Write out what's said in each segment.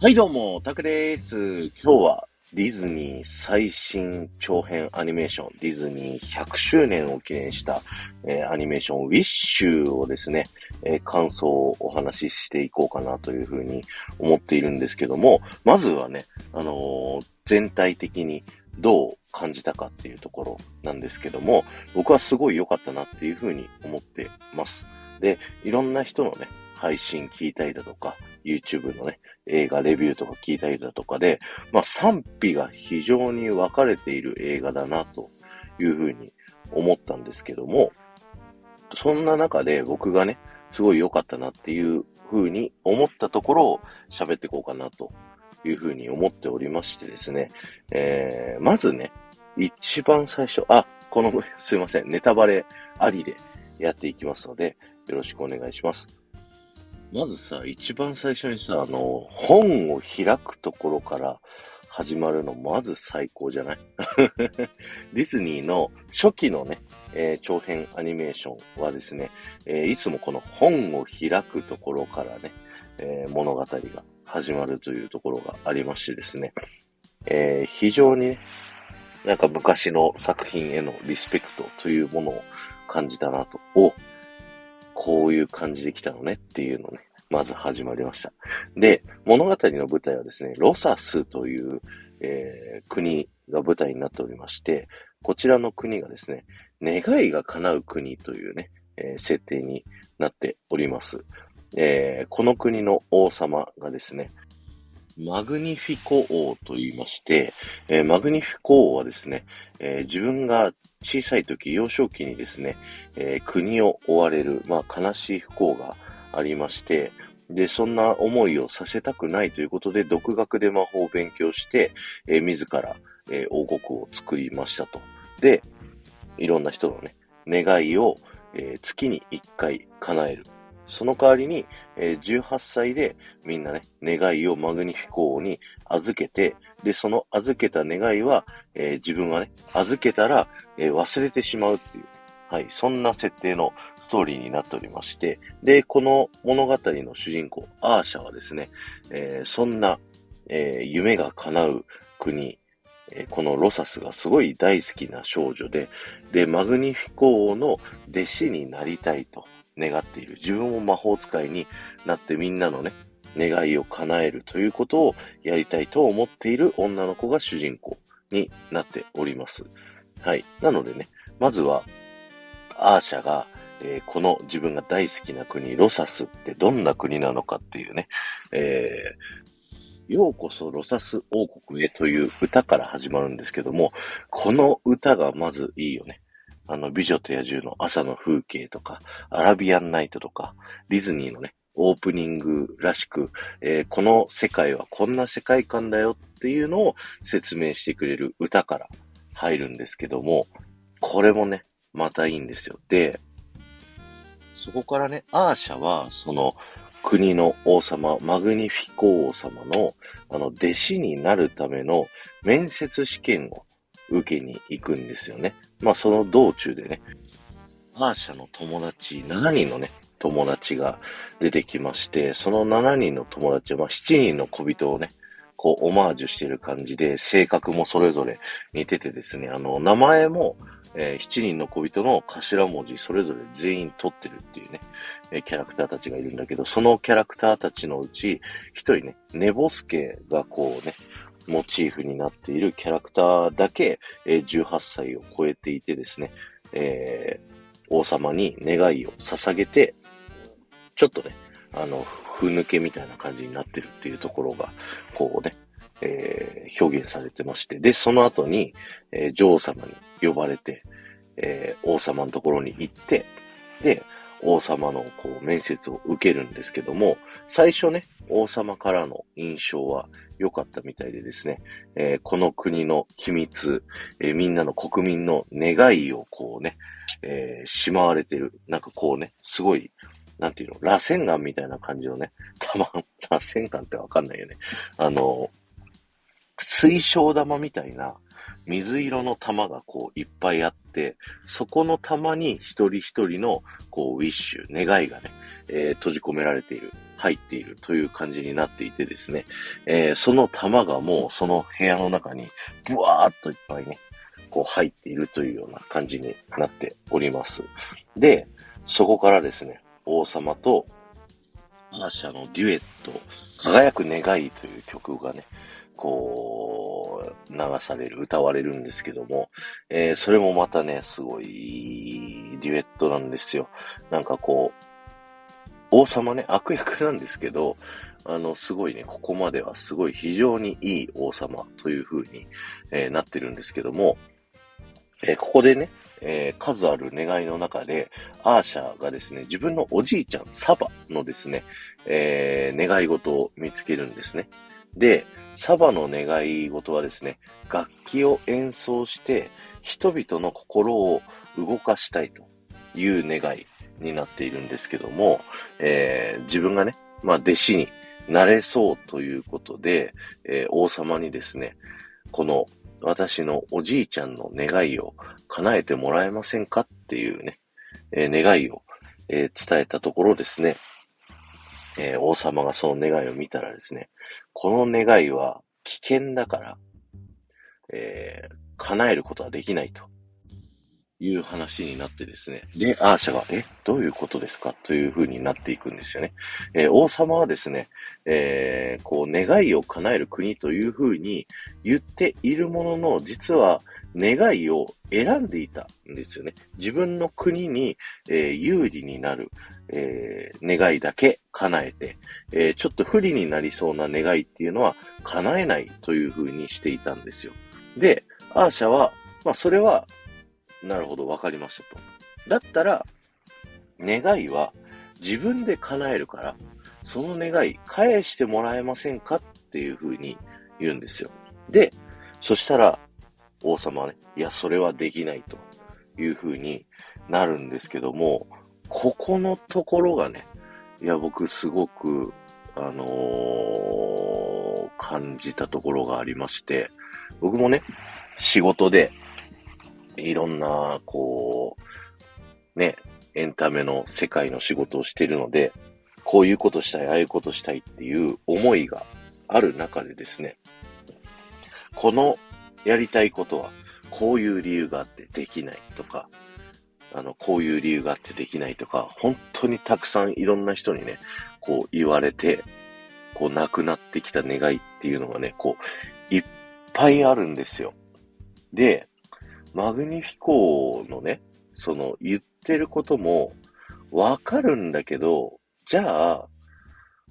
はいどうも、タクです。今日はディズニー最新長編アニメーション、ディズニー100周年を記念した、えー、アニメーション、ウィッシュをですね、えー、感想をお話ししていこうかなというふうに思っているんですけども、まずはね、あのー、全体的にどう感じたかっていうところなんですけども、僕はすごい良かったなっていうふうに思ってます。で、いろんな人のね、配信聞いたりだとか、YouTube のね、映画レビューとか聞いたりだとかで、まあ賛否が非常に分かれている映画だなというふうに思ったんですけども、そんな中で僕がね、すごい良かったなっていうふうに思ったところを喋っていこうかなというふうに思っておりましてですね、えー、まずね、一番最初、あ、この、すいません、ネタバレありでやっていきますので、よろしくお願いします。まずさ、一番最初にさ、あの、本を開くところから始まるの、まず最高じゃない？ディズニーの初期のね、えー、長編アニメーションはですね、えー、いつもこの本を開くところからね、えー、物語が始まるというところがありましてですね、え非常にね、なんか昔の作品へのリスペクトというものを感じたなと。おこういう感じで来たのねっていうのね、まず始まりました。で、物語の舞台はですね、ロサスという、えー、国が舞台になっておりまして、こちらの国がですね、願いが叶う国というね、えー、設定になっております。えー、この国の王様がですね、マグニフィコ王と言いまして、えー、マグニフィコ王はですね、えー、自分が小さい時、幼少期にですね、えー、国を追われる、まあ、悲しい不幸がありまして、で、そんな思いをさせたくないということで、独学で魔法を勉強して、えー、自ら、え、王国を作りましたと。で、いろんな人のね、願いを、え、月に一回叶える。その代わりに、えー、18歳でみんなね、願いをマグニフィコーに預けて、で、その預けた願いは、えー、自分はね、預けたら、えー、忘れてしまうっていう、はい、そんな設定のストーリーになっておりまして、で、この物語の主人公、アーシャはですね、えそんな、え夢が叶う国、えこのロサスがすごい大好きな少女で、で、マグニフィコーの弟子になりたいと。願っている。自分も魔法使いになってみんなのね、願いを叶えるということをやりたいと思っている女の子が主人公になっております。はい。なのでね、まずは、アーシャが、えー、この自分が大好きな国、ロサスってどんな国なのかっていうね、えー、ようこそロサス王国へという歌から始まるんですけども、この歌がまずいいよね。あの、美女と野獣の朝の風景とか、アラビアンナイトとか、ディズニーのね、オープニングらしく、えー、この世界はこんな世界観だよっていうのを説明してくれる歌から入るんですけども、これもね、またいいんですよ。で、そこからね、アーシャは、その、国の王様、マグニフィコ王様の、あの、弟子になるための面接試験を受けに行くんですよね。まあその道中でね、アーシャの友達、7人のね、友達が出てきまして、その7人の友達は、まあ7人の小人をね、こう、オマージュしてる感じで、性格もそれぞれ似ててですね、あの、名前も、えー、7人の小人の頭文字それぞれ全員取ってるっていうね、えー、キャラクターたちがいるんだけど、そのキャラクターたちのうち、一人ね、ネボスケがこうね、モチーフになっているキャラクターだけ、え、18歳を超えていてですね、えー、王様に願いを捧げて、ちょっとね、あの、ふぬけみたいな感じになってるっていうところが、こうね、えー、表現されてまして、で、その後に、えー、女王様に呼ばれて、え、王様のところに行って、で、王様のこう面接を受けるんですけども、最初ね、王様からの印象は良かったみたいでですね、えー、この国の秘密、えー、みんなの国民の願いをこうね、えー、しまわれてる。なんかこうね、すごい、なんていうの、螺旋岩みたいな感じのね、玉、螺旋岩ってわかんないよね。あの、水晶玉みたいな水色の玉がこういっぱいあって、そこの玉に一人一人のこうウィッシュ、願いがね、えー、閉じ込められている入っているという感じになっていてですね、えー、その玉がもうその部屋の中にブワーっといっぱいね、こう入っているというような感じになっております。で、そこからですね、王様とアーシャのデュエット、輝く願いという曲がね、こう、流される、歌われるんですけども、えー、それもまたね、すごいデュエットなんですよ。なんかこう、王様ね、悪役なんですけど、あの、すごいね、ここまではすごい非常にいい王様という風に、えー、なってるんですけども、えー、ここでね、えー、数ある願いの中で、アーシャがですね、自分のおじいちゃん、サバのですね、え、願い事を見つけるんですね。で、サバの願い事はですね、楽器を演奏して人々の心を動かしたいという願いになっているんですけども、えー、自分がね、まあ弟子になれそうということで、えー、王様にですね、この私のおじいちゃんの願いを叶えてもらえませんかっていうね、えー、願いを、えー、伝えたところですね、えー、王様がその願いを見たらですね、この願いは危険だから、えー、叶えることはできないと。いう話になってですね。で、アーシャが、え、どういうことですか？という風になっていくんですよね。えー、王様はですね、えー、こう、願いを叶える国という風に言っているものの、実は願いを選んでいたんですよね。自分の国に、えー、有利になる、え願いだけ叶えて、えちょっと不利になりそうな願いっていうのは叶えないという風にしていたんですよ。で、アーシャは、まあ、それはなるほど、わかりましたと。だったら、願いは自分で叶えるから、その願い返してもらえませんかっていう風に言うんですよ。で、そしたら、王様はね、いや、それはできないという風になるんですけども、ここのところがね、いや、僕すごく、あのー、感じたところがありまして、僕もね、仕事でいろんな、こう、ね、エンタメの世界の仕事をしているので、こういうことしたい、ああいうことしたいっていう思いがある中でですね、このやりたいことは、こういう理由があってできないとか、あの、こういう理由があってできないとか、本当にたくさんいろんな人にね、こう言われて、こう亡くなってきた願いっていうのがね、こう、いっぱいあるんですよ。で、マグニフィコのね、その言ってることもわかるんだけど、じゃあ、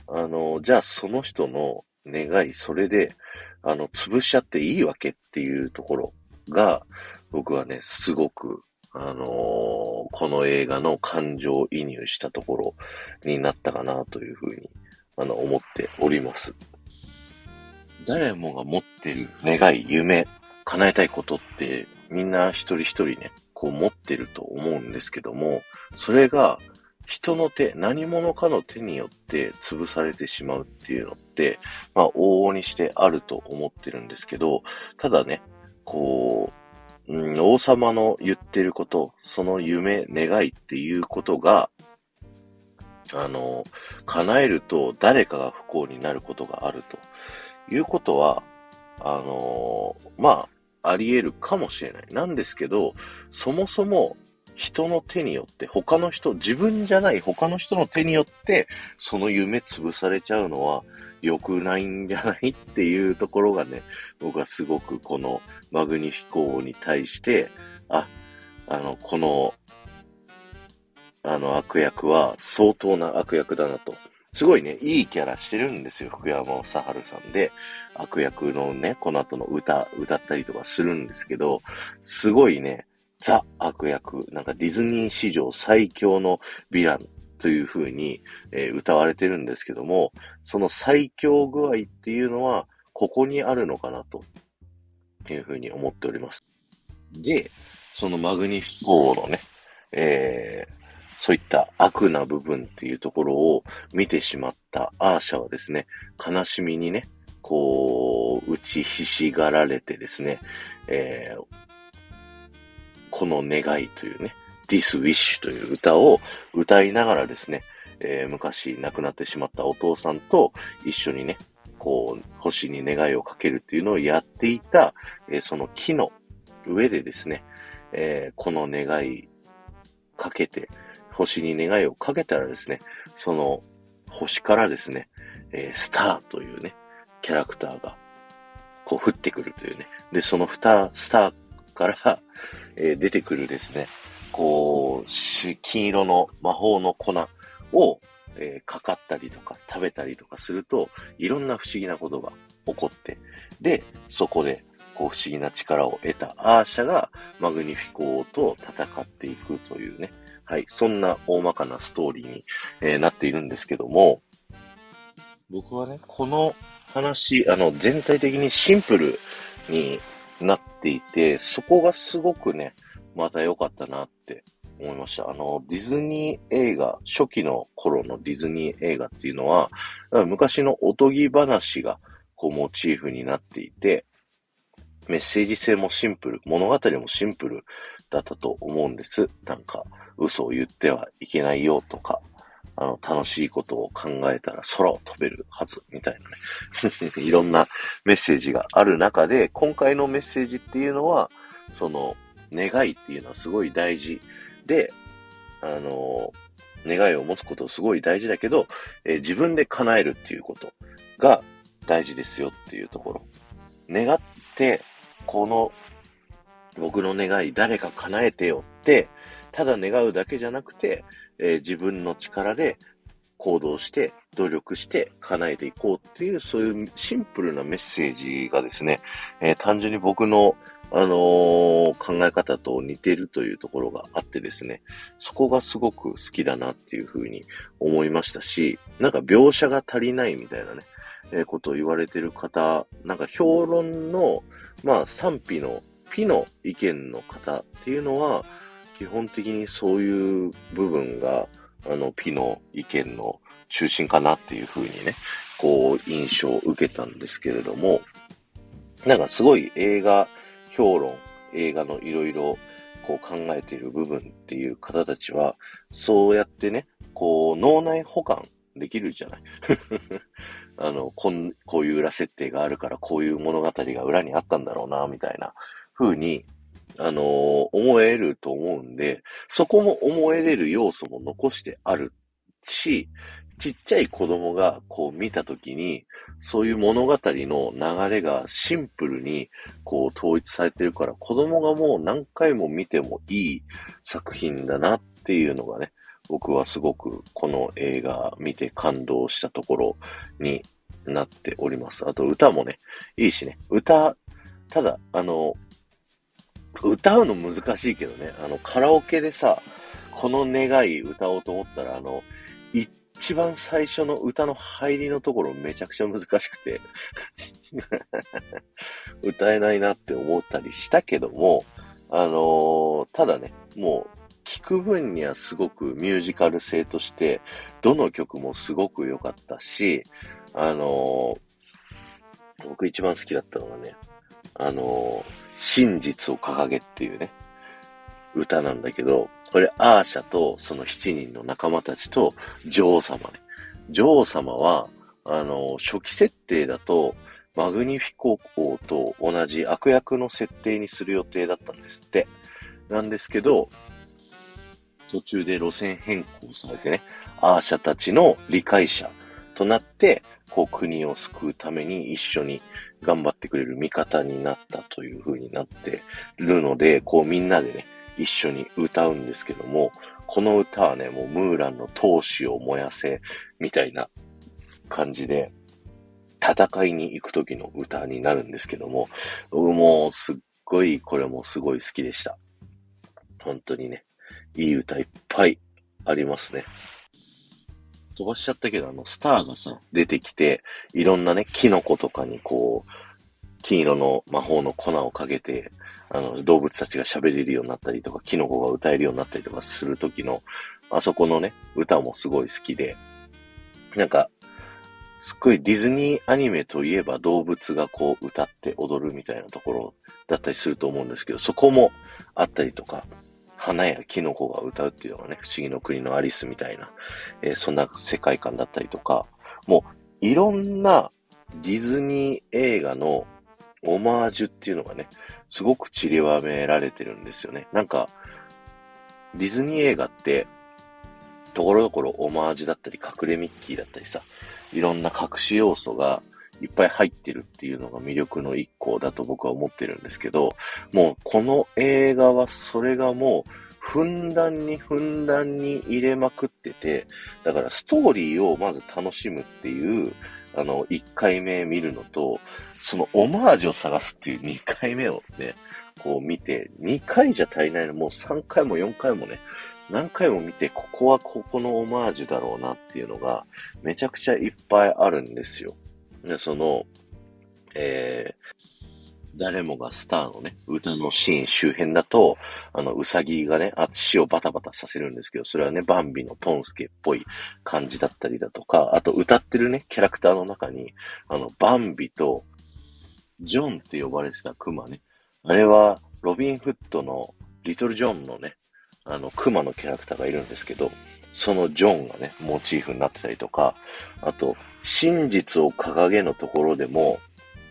あの、じゃあその人の願い、それで、あの、潰しちゃっていいわけっていうところが、僕はね、すごく、あのー、この映画の感情移入したところになったかなというふうに、あの、思っております。誰もが持ってる願い、夢、叶えたいことってみんな一人一人ね、こう持ってると思うんですけども、それが人の手、何者かの手によって潰されてしまうっていうのって、まあ往々にしてあると思ってるんですけど、ただね、こうう、ん、王様の言ってること、その夢、願いっていうことが、あの、叶えると誰かが不幸になることがあるということは、あの、まあ、あり得るかもしれない。なんですけど、そもそも人の手によって、他の人、自分じゃない他の人の手によって、その夢潰されちゃうのは良くないんじゃない？っていうところがね、僕はすごくこのマグニフィコーに対して、あ、あの、この、あの悪役は相当な悪役だなと。すごいね、いいキャラしてるんですよ、福山雅治さんで。悪役のね、この後の歌、歌ったりとかするんですけど、すごいね、ザ悪役、なんかディズニー史上最強のヴィランという風に、えー、歌われてるんですけども、その最強具合っていうのは、ここにあるのかなという風に思っております。で、そのマグニフィコーのね、えー、そういった悪な部分っていうところを見てしまったアーシャはですね、悲しみにね、こう、打ちひしがられてですね、えー、この願いというね、This Wish という歌を歌いながらですね、えー、昔亡くなってしまったお父さんと一緒にね、こう、星に願いをかけるっていうのをやっていた、えー、その木の上でですね、えー、この願いかけて、星に願いをかけたらですね、その星からですね、え、スターというね、キャラクターが、こう降ってくるというね。で、そのスター、スターから、え、出てくるですね、こう、金色の魔法の粉を、えー、かかったりとか食べたりとかすると、いろんな不思議なことが起こって、で、そこで、こう不思議な力を得たアーシャがマグニフィコーと戦っていくというね、はい、そんな大まかなストーリーに、えー、なっているんですけども、僕はね、この話、あの、全体的にシンプルになっていて、そこがすごくね、また良かったなって思いました。あの、ディズニー映画、初期の頃のディズニー映画っていうのは、昔のおとぎ話がこうモチーフになっていて、メッセージ性もシンプル、物語もシンプルだったと思うんです。なんか、嘘を言ってはいけないよとか、あの、楽しいことを考えたら空を飛べるはず、みたいなね。いろんなメッセージがある中で、今回のメッセージっていうのは、その、願いっていうのはすごい大事で、あの、願いを持つことすごい大事だけど、えー、自分で叶えるっていうことが大事ですよっていうところ。願って、この僕の願い誰か叶えてよって、ただ願うだけじゃなくて、えー、自分の力で行動して、努力して叶えていこうっていう、そういうシンプルなメッセージがですね、えー、単純に僕のあのー、考え方と似てるというところがあってですね、そこがすごく好きだなっていうふうに思いましたし、なんか描写が足りないみたいなね、えー、ことを言われてる方、なんか評論の、まあ賛否の、否の意見の方っていうのは、基本的にそういう部分が、あの、ピの意見の中心かなっていうふうにね、こう、印象を受けたんですけれども、なんかすごい映画評論、映画のいろいろこう考えている部分っていう方たちは、そうやってね、こう脳内保管できるじゃない。あの、こん、こういう裏設定があるから、こういう物語が裏にあったんだろうな、みたいな風に、あのー、思えると思うんで、そこも思えれる要素も残してあるし、ちっちゃい子供がこう見たときに、そういう物語の流れがシンプルにこう統一されてるから、子供がもう何回も見てもいい作品だなっていうのがね、僕はすごくこの映画見て感動したところになっております。あと歌もね、いいしね、歌、ただ、あの、歌うの難しいけどね、あの、カラオケでさ、この願い歌おうと思ったら、あの、一番最初の歌の入りのところめちゃくちゃ難しくて。歌えないなって思ったりしたけども、あのー、ただね、もう、聞く分にはすごくミュージカル性として、どの曲もすごく良かったし、あのー、僕一番好きだったのがね、あのー、真実を掲げっていうね、歌なんだけど、これ、アーシャとその7人の仲間たちと女王様ね。女王様は、あの、初期設定だと、マグニフィコ王と同じ悪役の設定にする予定だったんですって。なんですけど、途中で路線変更されてね、アーシャたちの理解者となって、こう国を救うために一緒に頑張ってくれる味方になったという風になってるので、こうみんなでね、一緒に歌うんですけども、この歌はね、もうムーランの闘志を燃やせ、みたいな感じで、戦いに行く時の歌になるんですけども、僕もうすっごい、これもすごい好きでした。本当にね、いい歌いっぱいありますね。飛ばしちゃったけど、あの、スターがさ、出てきて、いろんなね、キノコとかにこう、金色の魔法の粉をかけて、あの、動物たちが喋れるようになったりとか、キノコが歌えるようになったりとかするときの、あそこのね、歌もすごい好きで、なんか、すっごいディズニーアニメといえば動物がこう歌って踊るみたいなところだったりすると思うんですけど、そこもあったりとか、花やキノコが歌うっていうのがね、不思議の国のアリスみたいな、えー、そんな世界観だったりとか、もういろんなディズニー映画のオマージュっていうのがね、すごく散りばめられてるんですよね。なんか、ディズニー映画って、ところどころオマージュだったり、隠れミッキーだったりさ、いろんな隠し要素がいっぱい入ってるっていうのが魅力の一個だと僕は思ってるんですけど、もうこの映画はそれがもう、ふんだんにふんだんに入れまくってて、だからストーリーをまず楽しむっていう、あの、1回目見るのと、そのオマージュを探すっていう2回目をね、こう見て、2回じゃ足りないの、もう3回も4回もね、何回も見て、ここはここのオマージュだろうなっていうのが、めちゃくちゃいっぱいあるんですよ。で、その、えー、誰もがスターのね、歌のシーン周辺だと、あの、うさぎがね、足をバタバタさせるんですけど、それはね、バンビのトンスケっぽい感じだったりだとか、あと歌ってるね、キャラクターの中に、あの、バンビと、ジョンって呼ばれてたクマね。あれは、ロビン・フッドのリトル・ジョンのね、あの、クマのキャラクターがいるんですけど、そのジョンがね、モチーフになってたりとか、あと、真実を掲げのところでも、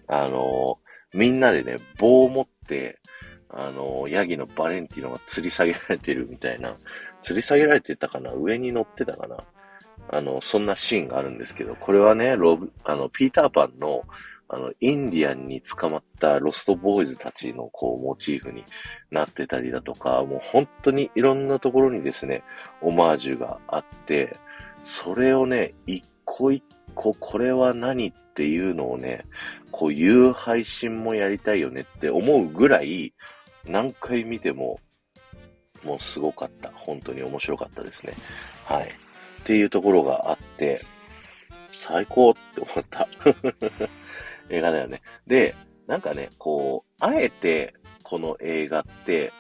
あのー、みんなでね、棒を持って、あのー、ヤギのバレンティノが吊り下げられてるみたいな、吊り下げられてたかな上に乗ってたかなあの、そんなシーンがあるんですけど、これはね、ロブ、あの、ピーターパンの、あの、インディアンに捕まったロストボーイズたちのこう、モチーフになってたりだとか、もう本当にいろんなところにですね、オマージュがあって、それをね、一個一個これは何っていうのをね、こういう配信もやりたいよねって思うぐらい、何回見ても、もうすごかった。本当に面白かったですね。はい。っていうところがあって、最高って思った映画だよね。で、なんかね、こう、あえてこの映画って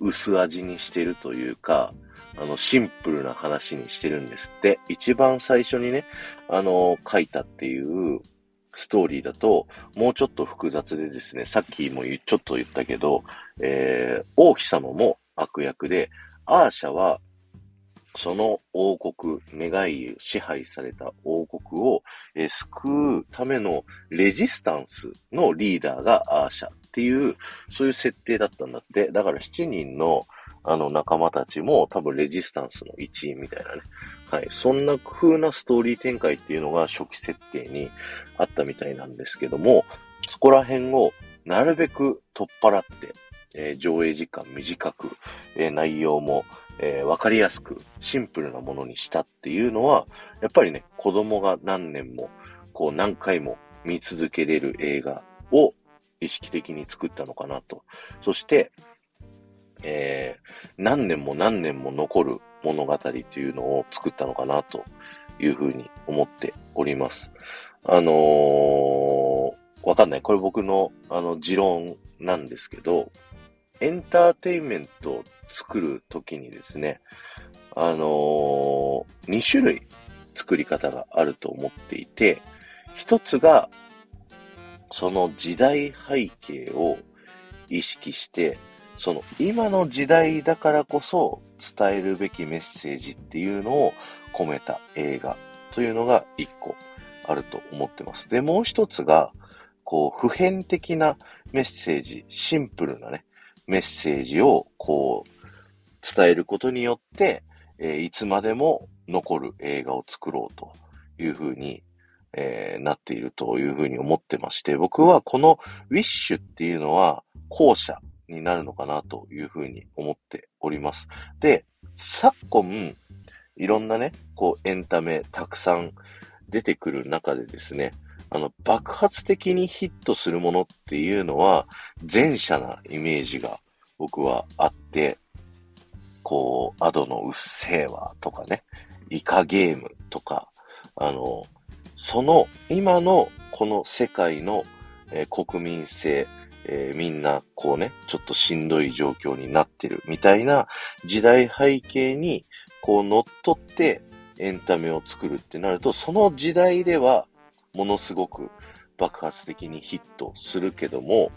薄味にしてるというか、あの、シンプルな話にしてるんですって。一番最初にね、あの、書いたっていうストーリーだと、もうちょっと複雑でですね、さっきもちょっと言ったけど、えー、王妃様も悪役で、アーシャはその王国、願い支配された王国を、えー、救うためのレジスタンスのリーダーがアーシャっていう、そういう設定だったんだって。だから7人のあの仲間たちも多分レジスタンスの一員みたいなね。はい。そんな風なストーリー展開っていうのが初期設定にあったみたいなんですけども、そこら辺をなるべく取っ払って、えー、上映時間短く、えー、内容も、えー、わかりやすく、シンプルなものにしたっていうのは、やっぱりね、子供が何年も、こう何回も見続けれる映画を意識的に作ったのかなと。そして、えー、何年も何年も残る物語というのを作ったのかなというふうに思っております。あのー、わかんない。これ僕の、あの、持論なんですけど、エンターテインメントを作るときにですね、あのー、2種類作り方があると思っていて、一つが、その時代背景を意識して、その今の時代だからこそ伝えるべきメッセージっていうのを込めた映画というのが一個あると思ってます。で、もう一つが、こう、普遍的なメッセージ、シンプルなね、メッセージをこう、伝えることによって、えー、いつまでも残る映画を作ろうというふうに、えー、なっているというふうに思ってまして、僕はこのウィッシュっていうのは後者になるのかなというふうに思っております。で、昨今、いろんなね、こうエンタメたくさん出てくる中でですね、あの、爆発的にヒットするものっていうのは、前者なイメージが僕はあって、こう、アドのうっせぇわとかね、イカゲームとか、あの、その今のこの世界の、えー、国民性、えー、みんなこうね、ちょっとしんどい状況になってるみたいな時代背景にこう乗っ取ってエンタメを作るってなると、その時代ではものすごく爆発的にヒットするけども、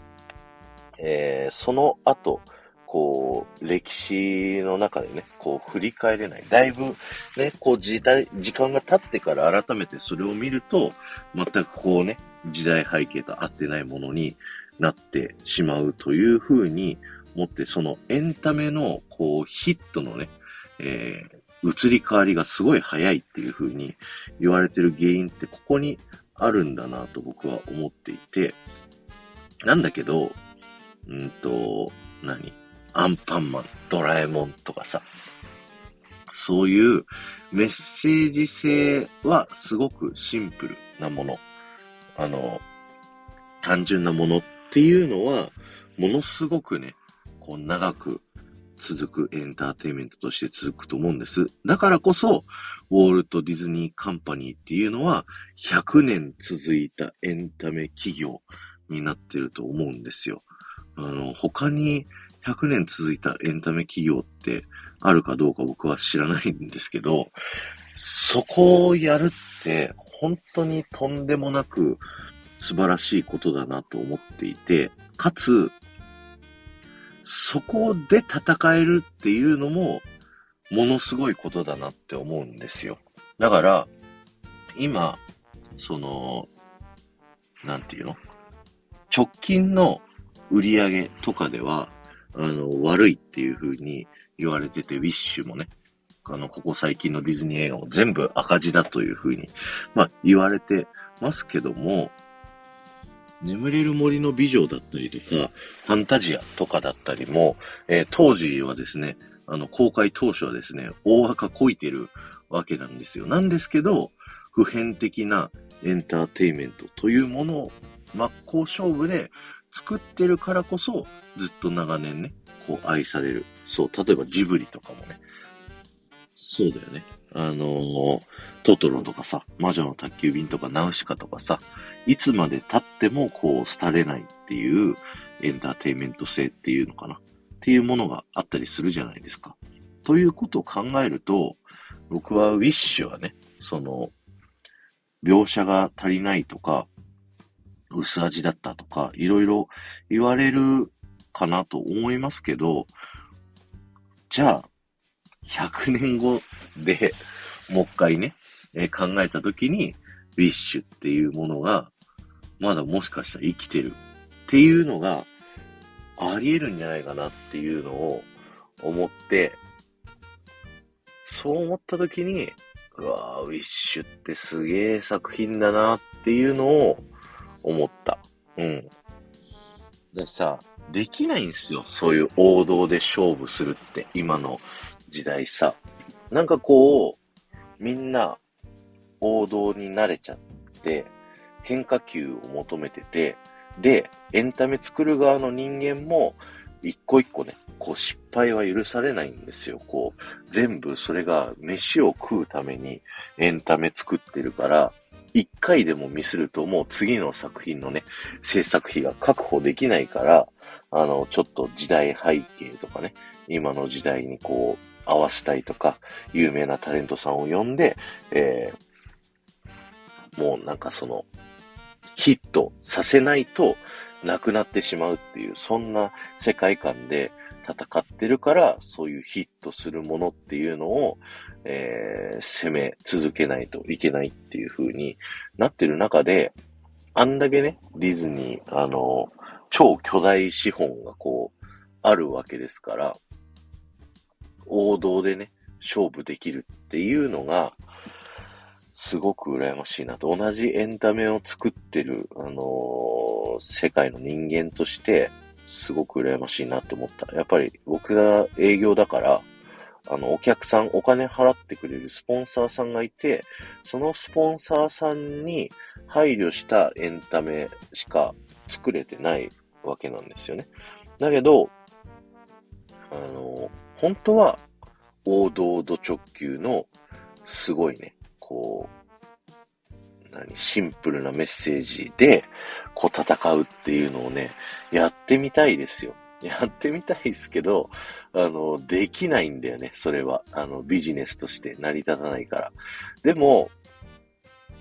えー、その後、こう、歴史の中でね、こう振り返れない。だいぶね、こう時代、時間が経ってから改めてそれを見ると、全くこうね、時代背景と合ってないものになってしまうというふうに思って、そのエンタメのこうヒットのね、えー、移り変わりがすごい早いっていうふうに言われてる原因ってここにあるんだなと僕は思っていて、なんだけど、うんと、何？アンパンマン、ドラえもんとかさ、そういうメッセージ性はすごくシンプルなもの。あの、単純なものっていうのは、ものすごくね、こう長く続くエンターテインメントとして続くと思うんです。だからこそ、ウォールト・ディズニー・カンパニーっていうのは、100年続いたエンタメ企業になってると思うんですよ。あの、他に100年続いたエンタメ企業ってあるかどうか僕は知らないんですけど、そこをやるって本当にとんでもなく素晴らしいことだなと思っていて、かつ、そこで戦えるっていうのも、ものすごいことだなって思うんですよ。だから、今、その、なんていうの？直近の売り上げとかでは、あの、悪いっていう風に言われてて、ウィッシュもね、あの、ここ最近のディズニー映画も全部赤字だという風に、まあ、言われてますけども、眠れる森の美女だったりとか、ファンタジアとかだったりも、えー、当時はですね、あの、公開当初はですね、大赤こいてるわけなんですよ。なんですけど、普遍的なエンターテイメントというものを真っ向勝負で作ってるからこそ、ずっと長年ね、こう愛される。そう、例えばジブリとかもね。そうだよね。あのー、トトロとかさ、魔女の宅急便とかナウシカとかさ、いつまで経ってもこう、廃れないっていうエンターテインメント性っていうのかな。っていうものがあったりするじゃないですか。ということを考えると、僕はウィッシュはね、その、描写が足りないとか、薄味だったとか、いろいろ言われるかなと思いますけど、じゃあ、100年後でもう一回ね、えー、考えたときに、ウィッシュっていうものが、まだもしかしたら生きてるっていうのが、あり得るんじゃないかなっていうのを思って、そう思ったときに、うわぁ、ウィッシュってすげえ作品だなっていうのを思った。うん。ださ、できないんですよ。そういう王道で勝負するって、今の時代さ。なんかこう、みんな王道に慣れちゃって、変化球を求めてて、で、エンタメ作る側の人間も、一個一個ね、こう失敗は許されないんですよ。こう、全部それが飯を食うためにエンタメ作ってるから、一回でもミスるともう次の作品のね、制作費が確保できないから、あの、ちょっと時代背景とかね、今の時代にこう、合わせたいとか、有名なタレントさんを呼んで、えー、もうなんかその、ヒットさせないとなくなってしまうっていう、そんな世界観で戦ってるから、そういうヒットするものっていうのを、えー、攻め続けないといけないっていう風になってる中で、あんだけね、ディズニー、あの、超巨大資本がこう、あるわけですから、王道でね、勝負できるっていうのが、すごく羨ましいなと。同じエンタメを作ってる、あのー、世界の人間として、すごく羨ましいなと思った。やっぱり僕が営業だから、あの、お客さん、お金払ってくれるスポンサーさんがいて、そのスポンサーさんに配慮したエンタメしか作れてないわけなんですよね。だけど、あの、本当は王道度直球のすごいね、こう、何、シンプルなメッセージで、こう戦うっていうのをね、やってみたいですよ。やってみたいですけど、あの、できないんだよね、それは。あの、ビジネスとして成り立たないから。でも、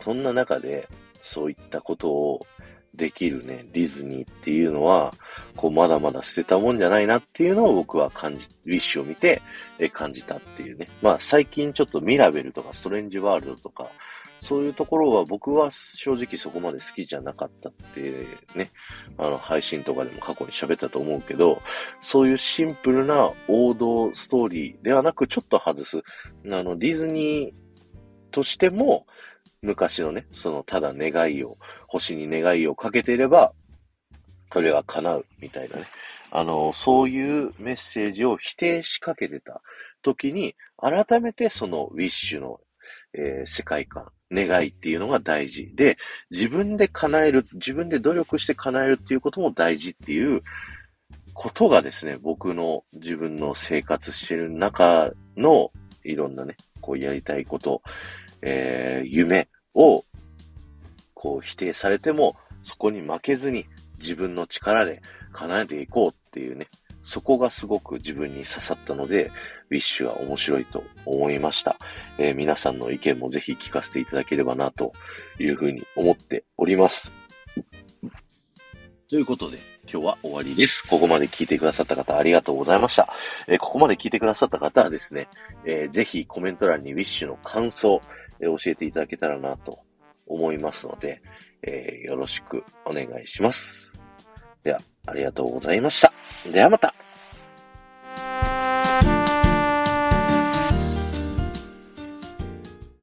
そんな中で、そういったことをできるね、ディズニーっていうのは、こう、まだまだ捨てたもんじゃないなっていうのを僕は感じ、ウィッシュを見て、え感じたっていうね。まあ、最近ちょっとミラベルとかストレンジワールドとか、そういうところは僕は正直そこまで好きじゃなかったってね、あの、配信とかでも過去に喋ったと思うけど、そういうシンプルな王道ストーリーではなく、ちょっと外す。あの、ディズニーとしても、昔のね、そのただ願いを、星に願いをかけていれば、それは叶うみたいなね。あの、そういうメッセージを否定しかけてた時に、改めてそのウィッシュの、えー、世界観、願いっていうのが大事で、自分で叶える、自分で努力して叶えるっていうことも大事っていうことがですね、僕の自分の生活してる中のいろんなね、こうやりたいこと、えー、夢を、こう否定されても、そこに負けずに自分の力で叶えていこうっていうね、そこがすごく自分に刺さったので、ウィッシュが面白いと思いました。えー、皆さんの意見もぜひ聞かせていただければなというふうに思っております。ということで、今日は終わりです。ここまで聞いてくださった方ありがとうございました。えー、ここまで聞いてくださった方はですね、えー、ぜひコメント欄にウィッシュの感想、え、教えていただけたらなと思いますので、えー、よろしくお願いします。では、ありがとうございました。ではまた。